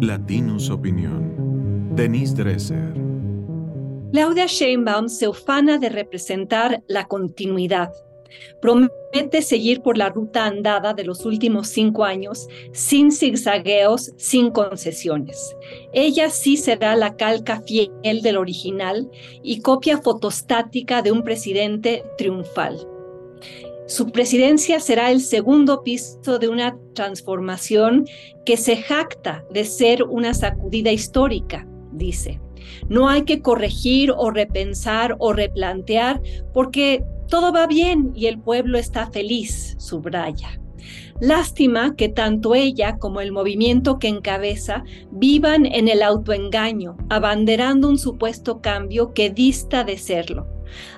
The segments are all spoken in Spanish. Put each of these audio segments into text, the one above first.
Latinus Opinión. Denise Dresser. Claudia Sheinbaum se ufana de representar la continuidad. Promete seguir por la ruta andada de los últimos cinco años, sin zigzagueos, sin concesiones. Ella sí será la calca fiel del original y copia fotostática de un presidente triunfal. Su presidencia será el segundo piso de una transformación que se jacta de ser una sacudida histórica, dice. No hay que corregir o repensar o replantear porque todo va bien y el pueblo está feliz, subraya. Lástima que tanto ella como el movimiento que encabeza vivan en el autoengaño, abanderando un supuesto cambio que dista de serlo.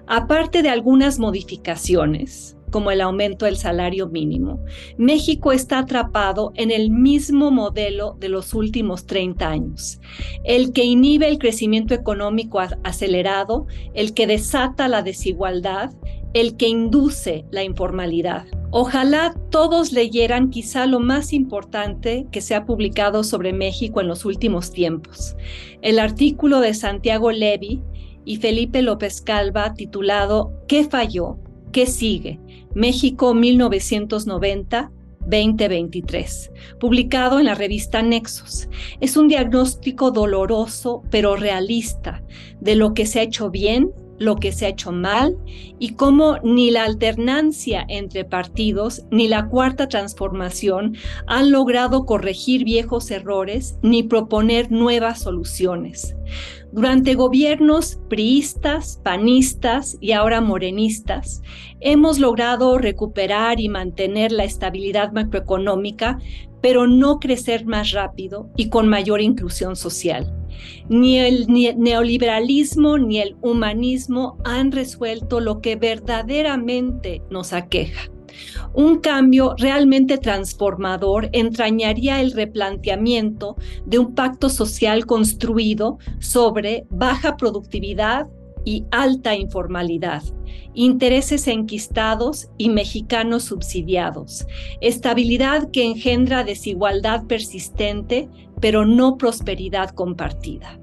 Aparte de algunas modificaciones, como el aumento del salario mínimo. México está atrapado en el mismo modelo de los últimos 30 años, el que inhibe el crecimiento económico acelerado, el que desata la desigualdad, el que induce la informalidad. Ojalá todos leyeran quizá lo más importante que se ha publicado sobre México en los últimos tiempos, el artículo de Santiago Levy y Felipe López Calva titulado ¿Qué falló? ¿Qué sigue? México 1990-2023, publicado en la revista Nexos. Es un diagnóstico doloroso pero realista de lo que se ha hecho bien lo que se ha hecho mal y cómo ni la alternancia entre partidos ni la cuarta transformación han logrado corregir viejos errores ni proponer nuevas soluciones. Durante gobiernos priistas, panistas y ahora morenistas, hemos logrado recuperar y mantener la estabilidad macroeconómica, pero no crecer más rápido y con mayor inclusión social. Ni el neoliberalismo ni el humanismo han resuelto lo que verdaderamente nos aqueja. Un cambio realmente transformador entrañaría el replanteamiento de un pacto social construido sobre baja productividad y alta informalidad, intereses enquistados y mexicanos subsidiados, estabilidad que engendra desigualdad persistente, pero no prosperidad compartida.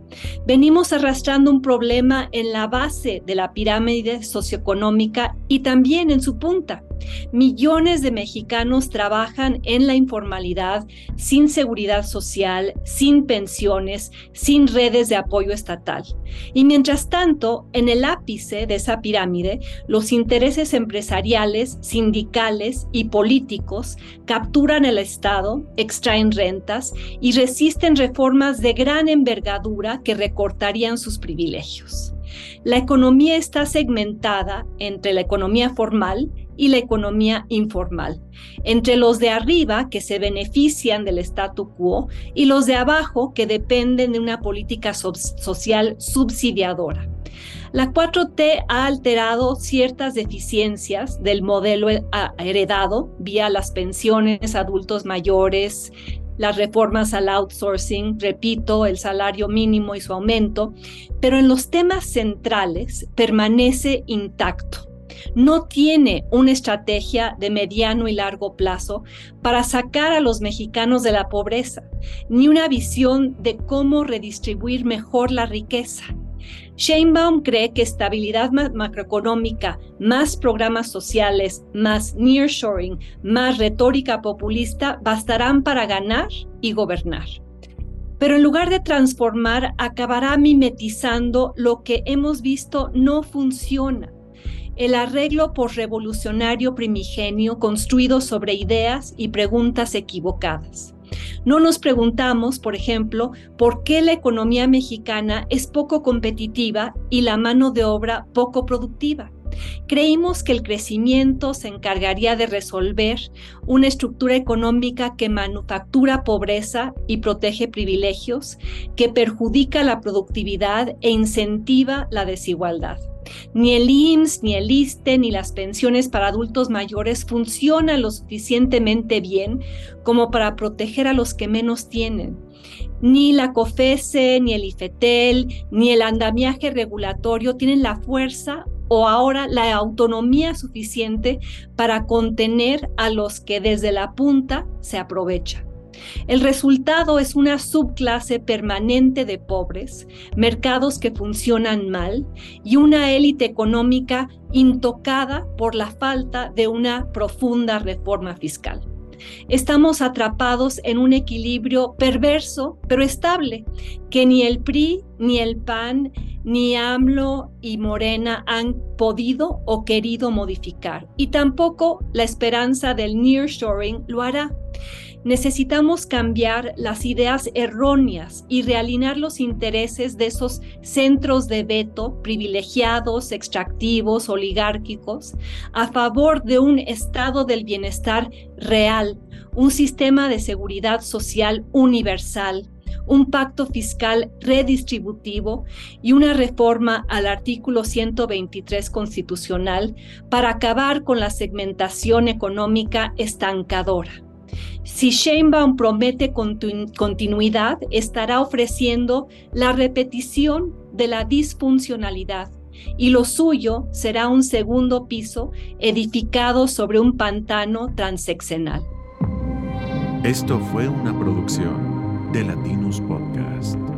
Venimos arrastrando un problema en la base de la pirámide socioeconómica y también en su punta. Millones de mexicanos trabajan en la informalidad, sin seguridad social, sin pensiones, sin redes de apoyo estatal. Y mientras tanto, en el ápice de esa pirámide, los intereses empresariales, sindicales y políticos capturan el Estado, extraen rentas y resisten reformas de gran envergadura que recortarían sus privilegios. La economía está segmentada entre la economía formal y la economía informal, entre los de arriba que se benefician del statu quo y los de abajo que dependen de una política social subsidiadora. La 4T ha alterado ciertas deficiencias del modelo heredado vía las pensiones adultos mayores, las reformas al outsourcing, repito, el salario mínimo y su aumento, pero en los temas centrales permanece intacto. No tiene una estrategia de mediano y largo plazo para sacar a los mexicanos de la pobreza, ni una visión de cómo redistribuir mejor la riqueza. Sheinbaum cree que estabilidad macroeconómica, más programas sociales, más nearshoring, más retórica populista bastarán para ganar y gobernar. Pero en lugar de transformar, acabará mimetizando lo que hemos visto no funciona. El arreglo revolucionario primigenio construido sobre ideas y preguntas equivocadas. No nos preguntamos, por ejemplo, por qué la economía mexicana es poco competitiva y la mano de obra poco productiva. Creímos que el crecimiento se encargaría de resolver una estructura económica que manufactura pobreza y protege privilegios, que perjudica la productividad e incentiva la desigualdad. Ni el IMSS, ni el ISTE, ni las pensiones para adultos mayores funcionan lo suficientemente bien como para proteger a los que menos tienen. Ni la COFESE, ni el IFETEL, ni el andamiaje regulatorio tienen la fuerza o ahora la autonomía suficiente para contener a los que desde la punta se aprovechan. El resultado es una subclase permanente de pobres, mercados que funcionan mal y una élite económica intocada por la falta de una profunda reforma fiscal. Estamos atrapados en un equilibrio perverso, pero estable, que ni el PRI, ni el PAN, ni AMLO y Morena han podido o querido modificar. Y tampoco la esperanza del nearshoring lo hará. Necesitamos cambiar las ideas erróneas y realinear los intereses de esos centros de veto privilegiados, extractivos, oligárquicos, a favor de un estado del bienestar real, un sistema de seguridad social universal, un pacto fiscal redistributivo y una reforma al artículo 123 constitucional para acabar con la segmentación económica estancadora. Si Sheinbaum promete continuidad, estará ofreciendo la repetición de la disfuncionalidad y lo suyo será un segundo piso edificado sobre un pantano transeccional. Esto fue una producción de Latinus Podcast.